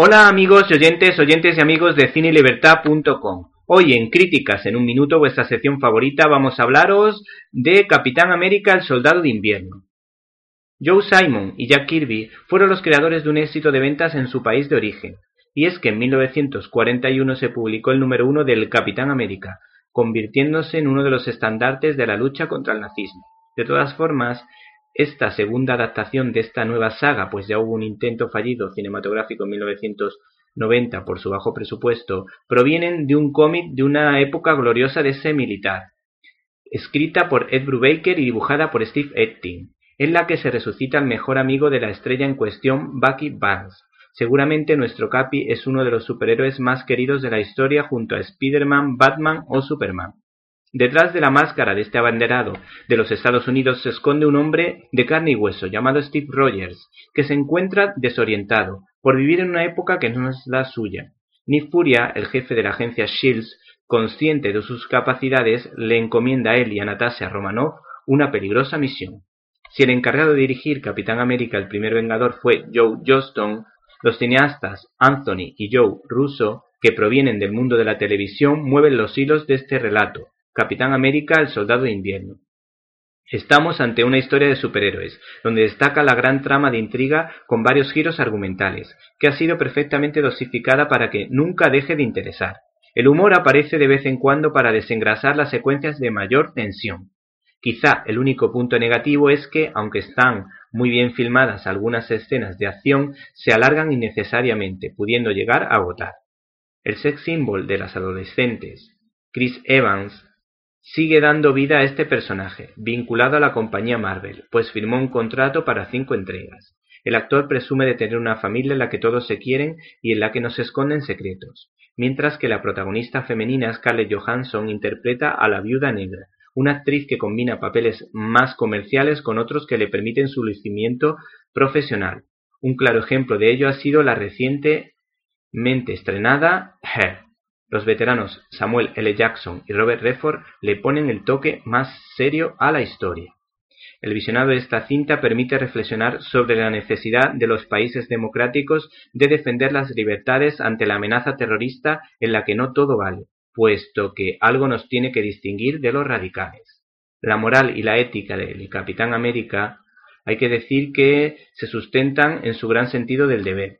Hola amigos y oyentes, oyentes y amigos de cinelibertad.com. Hoy en Críticas en un minuto, vuestra sección favorita, vamos a hablaros de Capitán América, el Soldado de Invierno. Joe Simon y Jack Kirby fueron los creadores de un éxito de ventas en su país de origen, y es que en 1941 se publicó el número uno del Capitán América, convirtiéndose en uno de los estandartes de la lucha contra el nazismo. De todas formas, esta segunda adaptación de esta nueva saga, pues ya hubo un intento fallido cinematográfico en 1990 por su bajo presupuesto, provienen de un cómic de una época gloriosa de ese militar, escrita por Ed Brubaker y dibujada por Steve Epting, en la que se resucita el mejor amigo de la estrella en cuestión, Bucky Barnes. Seguramente nuestro Capi es uno de los superhéroes más queridos de la historia junto a Spider-Man, Batman o Superman. Detrás de la máscara de este abanderado de los Estados Unidos se esconde un hombre de carne y hueso llamado Steve Rogers, que se encuentra desorientado por vivir en una época que no es la suya. Nick Furia, el jefe de la agencia Shields, consciente de sus capacidades, le encomienda a él y a Natasha Romanoff una peligrosa misión. Si el encargado de dirigir Capitán América el primer Vengador fue Joe Johnston, los cineastas Anthony y Joe Russo, que provienen del mundo de la televisión, mueven los hilos de este relato, Capitán América, el Soldado de Invierno. Estamos ante una historia de superhéroes, donde destaca la gran trama de intriga con varios giros argumentales, que ha sido perfectamente dosificada para que nunca deje de interesar. El humor aparece de vez en cuando para desengrasar las secuencias de mayor tensión. Quizá el único punto negativo es que, aunque están muy bien filmadas algunas escenas de acción, se alargan innecesariamente, pudiendo llegar a agotar. El sex symbol de las adolescentes, Chris Evans, Sigue dando vida a este personaje, vinculado a la compañía Marvel, pues firmó un contrato para cinco entregas. El actor presume de tener una familia en la que todos se quieren y en la que no se esconden secretos, mientras que la protagonista femenina Scarlett Johansson interpreta a la viuda negra, una actriz que combina papeles más comerciales con otros que le permiten su lucimiento profesional. Un claro ejemplo de ello ha sido la recientemente estrenada Her, los veteranos Samuel L. Jackson y Robert Redford le ponen el toque más serio a la historia. El visionado de esta cinta permite reflexionar sobre la necesidad de los países democráticos de defender las libertades ante la amenaza terrorista en la que no todo vale, puesto que algo nos tiene que distinguir de los radicales. La moral y la ética del Capitán América hay que decir que se sustentan en su gran sentido del deber,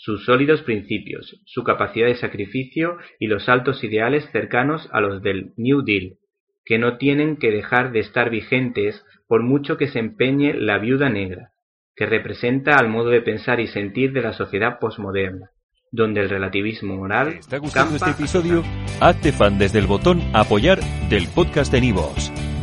sus sólidos principios, su capacidad de sacrificio y los altos ideales cercanos a los del New Deal, que no tienen que dejar de estar vigentes por mucho que se empeñe la viuda negra, que representa al modo de pensar y sentir de la sociedad posmoderna, donde el relativismo moral. ¿Te está gustando este episodio? Hazte fan desde el botón Apoyar del podcast de Nivos.